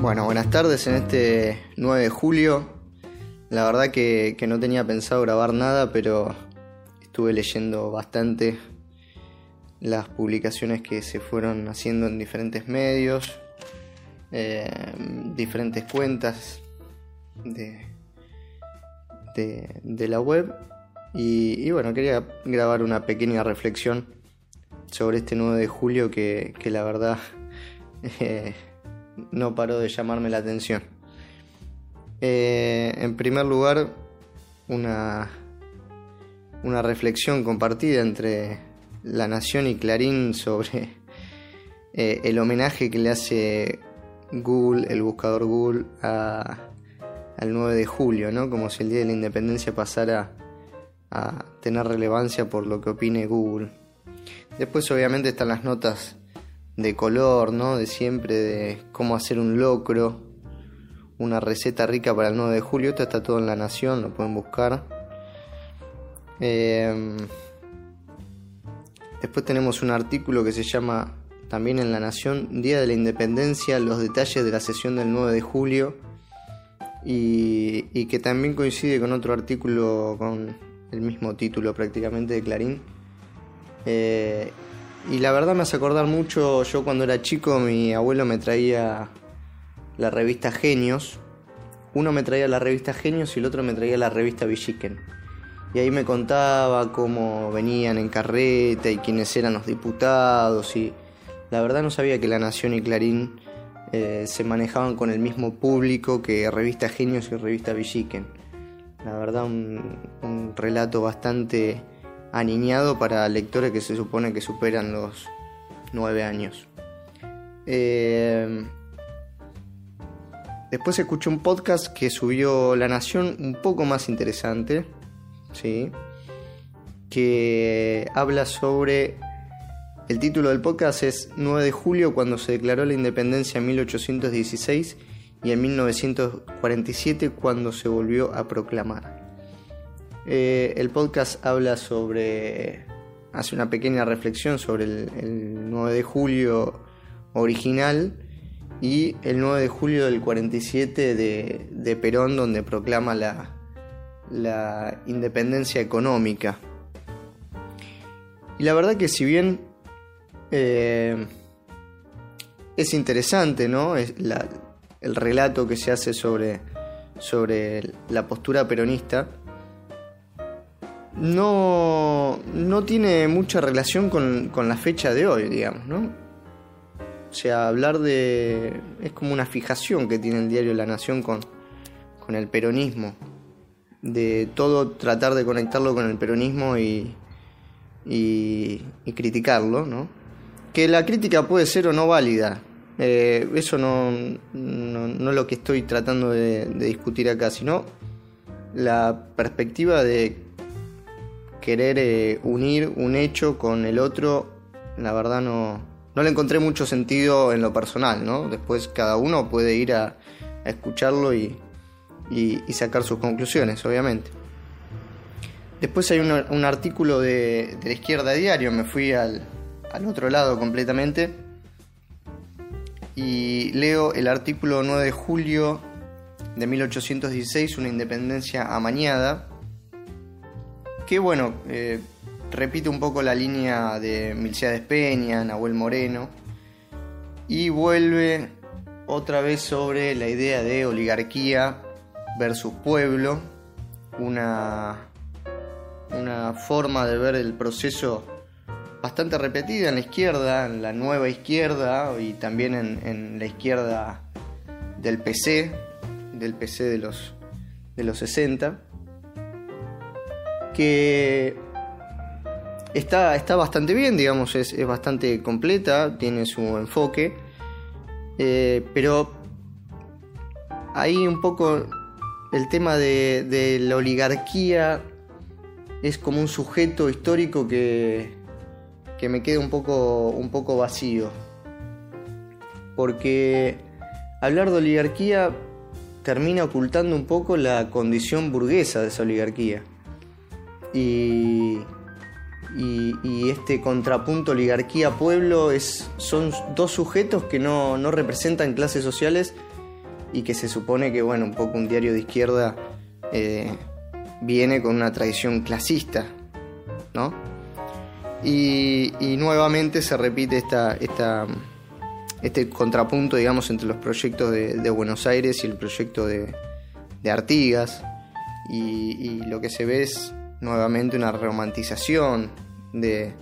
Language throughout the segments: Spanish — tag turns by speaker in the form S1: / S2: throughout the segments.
S1: Bueno, buenas tardes en este 9 de julio. La verdad que, no tenía pensado grabar nada, pero estuve leyendo bastante las publicaciones que se fueron haciendo en diferentes medios, eh, diferentes cuentas de, de, la web. Y, bueno, quería grabar una pequeña reflexión sobre este 9 de julio que, la verdad... Eh, no paró de llamarme la atención. Eh, en primer lugar, una, una reflexión compartida entre La Nación y Clarín sobre eh, el homenaje que le hace Google, el buscador Google, al 9 de julio, ¿no? como si el Día de la Independencia pasara a tener relevancia por lo que opine Google. Después obviamente están las notas de color, ¿no? De siempre, de cómo hacer un locro, una receta rica para el 9 de julio. Esto está todo en La Nación, lo pueden buscar. Em, después tenemos un artículo que se llama también en La Nación, Día de la Independencia, los detalles de la sesión del 9 de julio. Y, que también coincide con otro artículo con el mismo título prácticamente de Clarín. Eh, y la verdad me hace acordar mucho, yo cuando era chico mi abuelo me traía la revista Genios. Uno me traía la revista Genios y el otro me traía la revista Villiquen. Y ahí me contaba cómo venían en carreta y quiénes eran los diputados. Y la verdad no sabía que La Nación y Clarín eh, se manejaban con el mismo público que revista Genios y revista Villiquen. La verdad un, un relato bastante aniñado para lectores que se supone que superan los nueve años. Eh, después escuché un podcast que subió La Nación un poco más interesante, ¿sí? que habla sobre... El título del podcast es 9 de julio cuando se declaró la independencia en 1816 y en 1947 cuando se volvió a proclamar. Eh, el podcast habla sobre, hace una pequeña reflexión sobre el, 9 de julio original y el 9 de julio del 47 de, Perón, donde proclama la, la, independencia económica. Y la verdad que si bien eh, es interesante, ¿no? Es el relato que se hace sobre, sobre la postura peronista, no, no tiene mucha relación con, la fecha de hoy, digamos, ¿no? O sea, hablar de... es como una fijación que tiene el diario La Nación con, con el peronismo. De todo tratar de conectarlo con el peronismo y, y, criticarlo, ¿no? Que la crítica puede ser o no válida. Eh, eso no, no, es lo que estoy tratando de discutir acá, sino la perspectiva de querer eh, unir un hecho con el otro, la verdad no, no le encontré mucho sentido en lo personal, ¿no? Después cada uno puede ir a, escucharlo y, sacar sus conclusiones, obviamente. Después hay un, artículo de, la izquierda diario, me fui al, al otro lado completamente y leo el artículo 9 de julio de 1816, una independencia amañada, que bueno, eh, repite un poco la línea de Milciades Peña, Nahuel Moreno, y vuelve otra vez sobre la idea de oligarquía versus pueblo, una, una forma de ver el proceso bastante repetida en la izquierda, en la nueva izquierda y también en, en la izquierda del PC, del PC de los, de los 60 que está, está bastante bien, digamos, es, bastante completa, tiene su enfoque, eh, pero ahí un poco el tema de, la oligarquía es como un sujeto histórico que, que me queda un poco, un poco vacío. Porque hablar de oligarquía termina ocultando un poco la condición burguesa de esa oligarquía y, y, este contrapunto oligarquía-pueblo son dos sujetos que no, representan clases sociales y que se supone que, bueno, un poco un diario de izquierda eh, viene con una tradición clasista, ¿no? Y, nuevamente se repite esta, esta, este contrapunto, digamos, entre los proyectos de, Buenos Aires y el proyecto de, Artigas, y, lo que se ve es nuevamente una romantización de,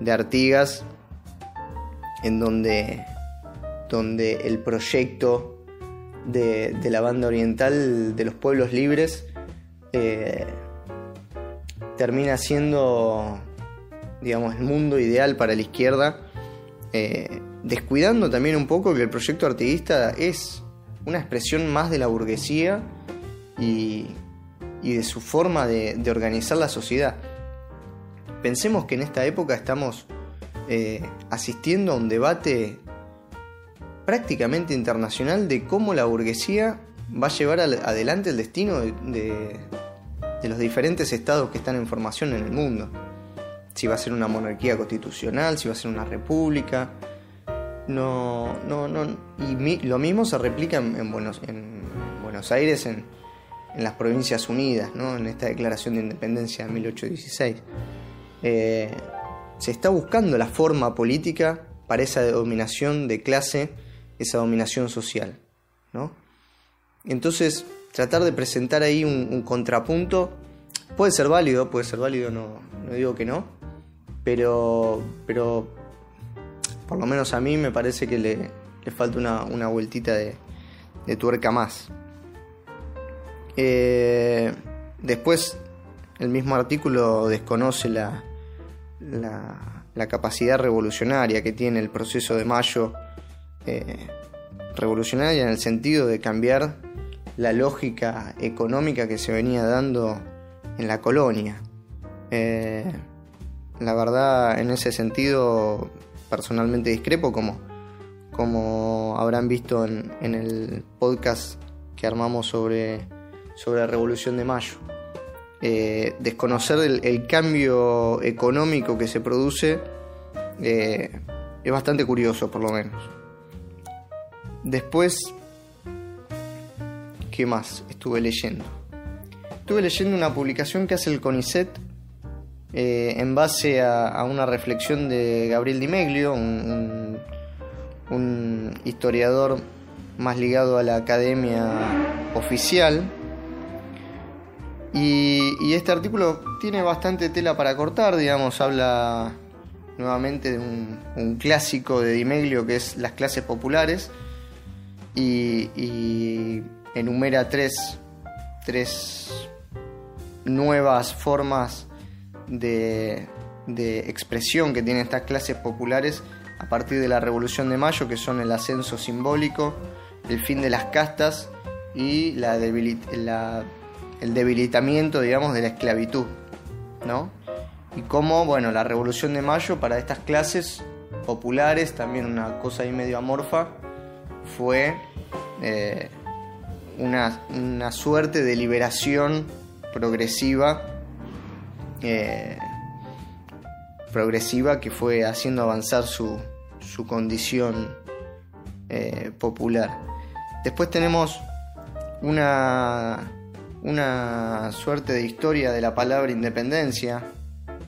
S1: de Artigas, en donde, donde el proyecto de, la banda oriental de los pueblos libres eh, termina siendo, digamos, el mundo ideal para la izquierda, eh, descuidando también un poco que el proyecto artiguista es una expresión más de la burguesía y, de su forma de, organizar la sociedad. Pensemos que en esta época estamos eh, asistiendo a un debate prácticamente internacional de cómo la burguesía va a llevar adelante el destino de, los diferentes estados que están en formación en el mundo. Si va a ser una monarquía constitucional, si va a ser una república. No, no, no. Y lo mismo se replica en, Buenos, en Buenos Aires, en, las Provincias Unidas, ¿no? en esta declaración de independencia de 1816. Eh, se está buscando la forma política para esa dominación de clase esa dominación social. ¿no? Entonces, tratar de presentar ahí un, contrapunto puede ser válido, puede ser válido, no, no digo que no, pero, pero por lo menos a mí me parece que le, falta una, vueltita de, tuerca más. Eh, después, el mismo artículo desconoce la, la, capacidad revolucionaria que tiene el proceso de Mayo eh, revolucionaria en el sentido de cambiar la lógica económica que se venía dando en la colonia. Eh, la verdad, en ese sentido, personalmente discrepo, como, como habrán visto en, el podcast que armamos sobre, sobre la Revolución de Mayo. Eh, desconocer el, cambio económico que se produce es bastante curioso, por lo menos. Después, ¿qué más estuve leyendo? Estuve leyendo una publicación que hace el CONICET eh, en base a, una reflexión de Gabriel Di Meglio, un, historiador más ligado a la academia oficial. Y, este artículo tiene bastante tela para cortar, digamos, habla nuevamente de un, clásico de Di Meglio que es las clases populares y, enumera tres, nuevas formas de, expresión que tienen estas clases populares a partir de la Revolución de Mayo, que son el ascenso simbólico, el fin de las castas y la el debilitamiento, digamos, de la esclavitud, ¿no? Y cómo, bueno, la Revolución de Mayo para estas clases populares, también una cosa ahí medio amorfa, fue eh, una, suerte de liberación progresiva, eh, progresiva que fue haciendo avanzar su, condición eh, popular. Después tenemos una, una suerte de historia de la palabra independencia,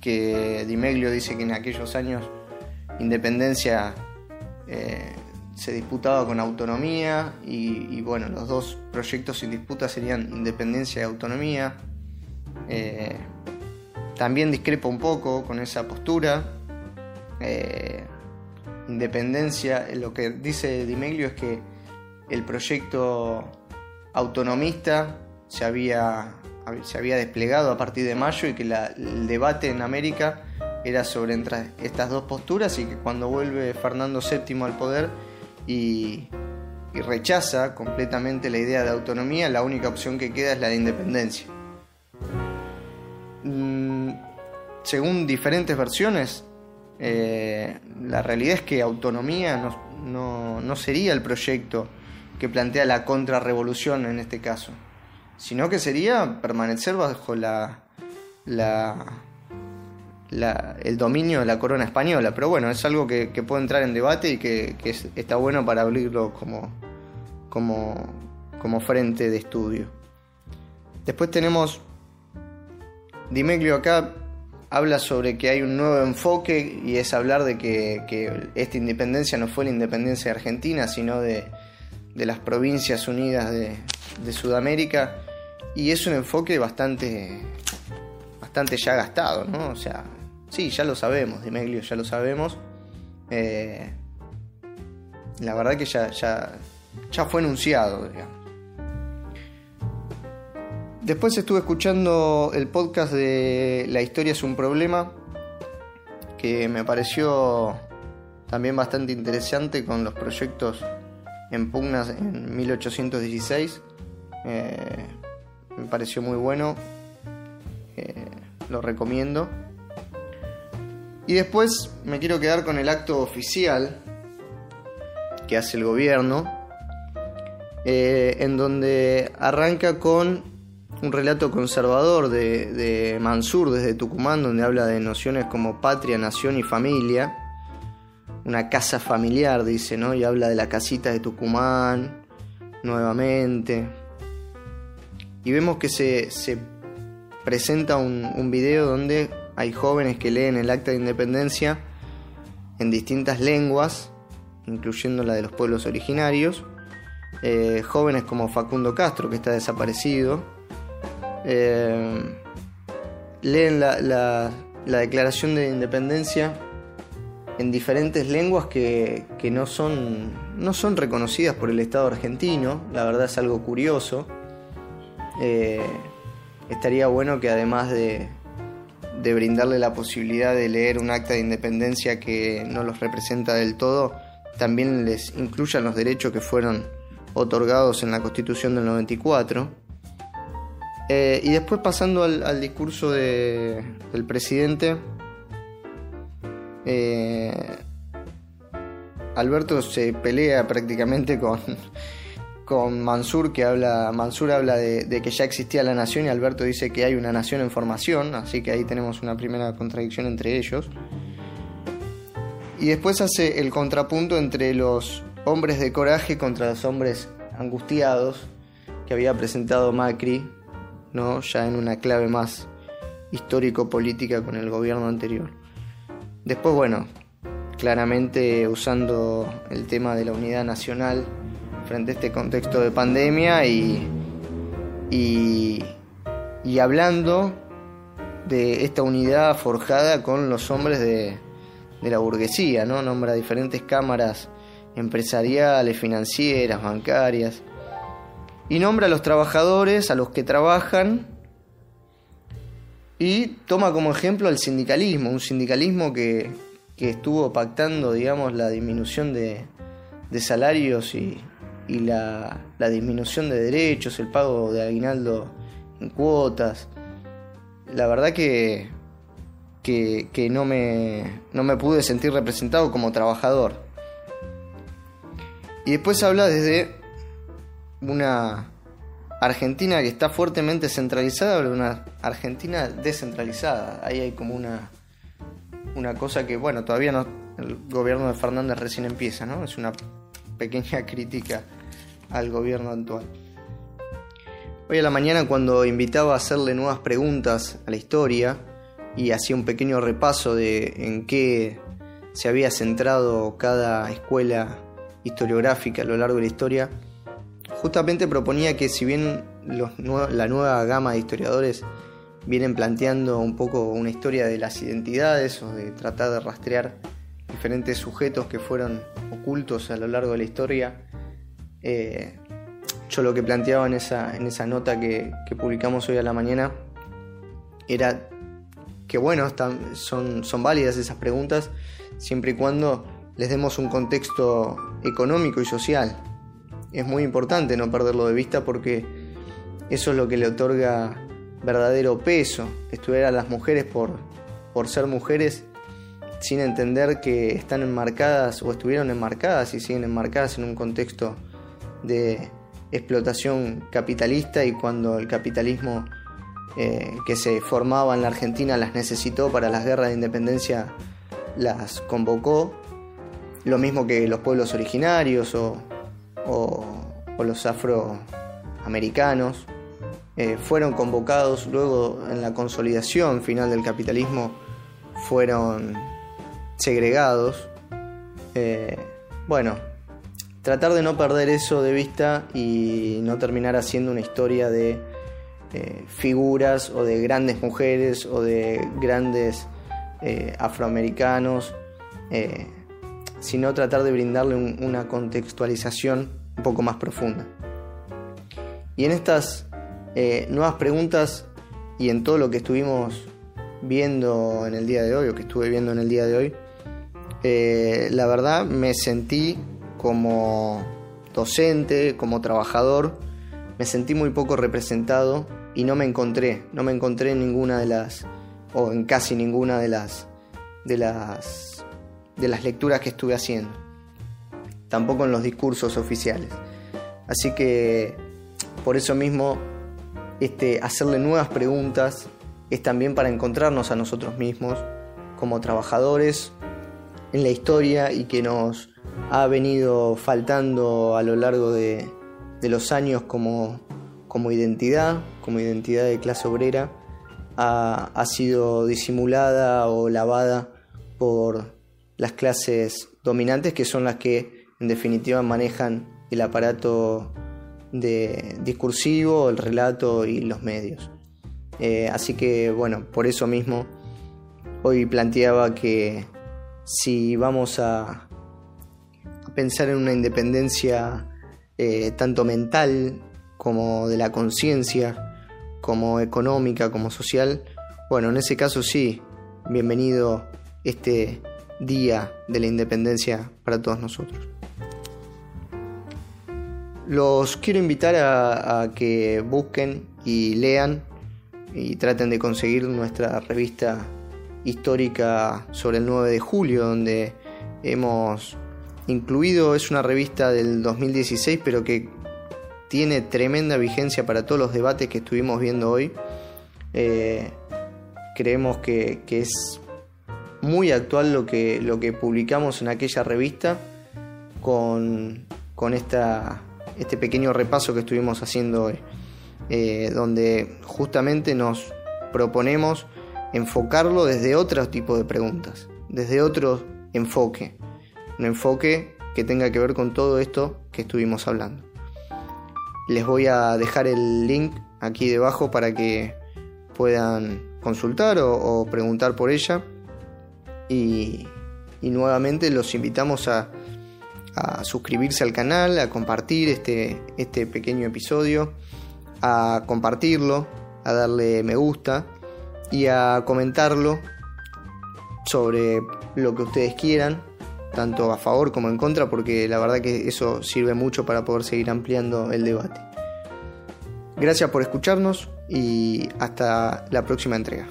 S1: que Dimeglio dice que en aquellos años independencia se disputaba con autonomía y, bueno, los dos proyectos sin disputa serían independencia y autonomía. Eh, también discrepo un poco con esa postura. Eh, independencia, lo que dice Dimeglio es que el proyecto autonomista se había, se había desplegado a partir de mayo y que el debate en América era sobre entre estas dos posturas y que cuando vuelve Fernando VII al poder y, rechaza completamente la idea de autonomía, la única opción que queda es la de independencia. Mm, según diferentes versiones, eh, la realidad es que autonomía no, sería el proyecto que plantea la contrarrevolución en este caso, sino que sería permanecer bajo la, la el dominio de la corona española. Pero bueno, es algo que, puede entrar en debate y que, está bueno para abrirlo como, como, frente de estudio. Después tenemos Dimeglio acá habla sobre que hay un nuevo enfoque y es hablar de que, esta independencia no fue la independencia de Argentina, sino de, las provincias unidas de, Sudamérica. Y es un enfoque bastante, bastante ya gastado, ¿no? O sea, sí, ya lo sabemos, Dimeglio, ya lo sabemos. Eh, la verdad que ya, ya, ya fue enunciado, digamos. Después estuve escuchando el podcast de La historia es un problema, que me pareció también bastante interesante con los proyectos en pugnas en 1816. Eh, me pareció muy bueno, eh, lo recomiendo. Y después me quiero quedar con el acto oficial que hace el gobierno, eh, en donde arranca con un relato conservador de, Mansur desde Tucumán, donde habla de nociones como patria, nación y familia. Una casa familiar, dice, ¿no? Y habla de la casita de Tucumán, nuevamente. Y vemos que se, presenta un, un video donde hay jóvenes que leen el acta de independencia en distintas lenguas, incluyendo la de los pueblos originarios. Eh, jóvenes como Facundo Castro, que está desaparecido, eh, leen la, declaración de independencia en diferentes lenguas que, no, son, no son reconocidas por el Estado argentino, la verdad es algo curioso. Eh, estaría bueno que además de, de brindarle la posibilidad de leer un acta de independencia que no los representa del todo, también les incluyan los derechos que fueron otorgados en la Constitución del 94 eh, y después pasando al, discurso del presidente, eh, Alberto se pelea prácticamente con, con Mansur, que habla, Mansur habla de, que ya existía la nación y Alberto dice que hay una nación en formación, así que ahí tenemos una primera contradicción entre ellos. Y después hace el contrapunto entre los hombres de coraje contra los hombres angustiados que había presentado Macri ¿no? ya en una clave más histórico-política con el gobierno anterior. Después, bueno, claramente usando el tema de la unidad nacional frente a este contexto de pandemia y, y, hablando de esta unidad forjada con los hombres de, de la burguesía, ¿no? Nombra diferentes cámaras empresariales, financieras, bancarias, y nombra a los trabajadores, a los que trabajan, y toma como ejemplo al sindicalismo, un sindicalismo que, estuvo pactando, digamos, la disminución de, salarios y, la, disminución de derechos, el pago de aguinaldo en cuotas. La verdad que, que, que no, me, no me pude sentir representado como trabajador. Y después habla desde una Argentina que está fuertemente centralizada o una Argentina descentralizada. Ahí hay como una, una cosa que, bueno, todavía no, el gobierno de Fernández recién empieza, ¿no? Es una pequeña crítica al gobierno actual. Hoy a la mañana cuando invitaba a hacerle nuevas preguntas a la historia y hacía un pequeño repaso de en qué se había centrado cada escuela historiográfica a lo largo de la historia, justamente proponía que si bien la nueva gama de historiadores vienen planteando un poco una historia de las identidades o de tratar de rastrear diferentes sujetos que fueron ocultos a lo largo de la historia, eh, yo lo que planteaba en esa, en esa nota que, publicamos hoy a la mañana era que bueno, están, son, son válidas esas preguntas siempre y cuando les demos un contexto económico y social es muy importante no perderlo de vista porque eso es lo que le otorga verdadero peso, estudiar a las mujeres por, por ser mujeres sin entender que están enmarcadas o estuvieron enmarcadas y siguen enmarcadas en un contexto de explotación capitalista y cuando el capitalismo eh, que se formaba en la Argentina las necesitó para las guerras de independencia, las convocó, lo mismo que los pueblos originarios o, o los afroamericanos. Eh, fueron convocados luego en la consolidación final del capitalismo, fueron segregados. Eh, bueno, tratar de no perder eso de vista y no terminar haciendo una historia de eh, figuras o de grandes mujeres o de grandes afroamericanos, sino tratar de brindarle una contextualización un poco más profunda. Y en estas eh, nuevas preguntas y en todo lo que estuvimos viendo en el día de hoy o que estuve viendo en el día de hoy, eh, la verdad me sentí como docente, como trabajador, me sentí muy poco representado y no me encontré, no me encontré en ninguna de las, o en casi ninguna de las, de las, de las lecturas que estuve haciendo, tampoco en los discursos oficiales. Así que por eso mismo este, hacerle nuevas preguntas es también para encontrarnos a nosotros mismos como trabajadores en la historia y que nos ha venido faltando a lo largo de, los años como, como, identidad, como identidad de clase obrera, ha, ha sido disimulada o lavada por las clases dominantes que son las que en definitiva manejan el aparato de discursivo, el relato y los medios. Eh, así que bueno, por eso mismo hoy planteaba que si vamos a, pensar en una independencia eh, tanto mental como de la conciencia, como económica, como social, bueno, en ese caso sí, bienvenido este día de la independencia para todos nosotros. Los quiero invitar a, que busquen y lean y traten de conseguir nuestra revista histórica sobre el 9 de julio, donde hemos incluido, es una revista del 2016, pero que tiene tremenda vigencia para todos los debates que estuvimos viendo hoy. Eh, creemos que, es muy actual lo que, lo que publicamos en aquella revista con, con esta este pequeño repaso que estuvimos haciendo hoy, eh, donde justamente nos proponemos enfocarlo desde otro tipo de preguntas, desde otro enfoque, un enfoque que tenga que ver con todo esto que estuvimos hablando. Les voy a dejar el link aquí debajo para que puedan consultar o, preguntar por ella y nuevamente los invitamos a a suscribirse al canal, a compartir este, este pequeño episodio, a compartirlo, a darle me gusta y a comentarlo sobre lo que ustedes quieran, tanto a favor como en contra, porque la verdad que eso sirve mucho para poder seguir ampliando el debate. Gracias por escucharnos y hasta la próxima entrega.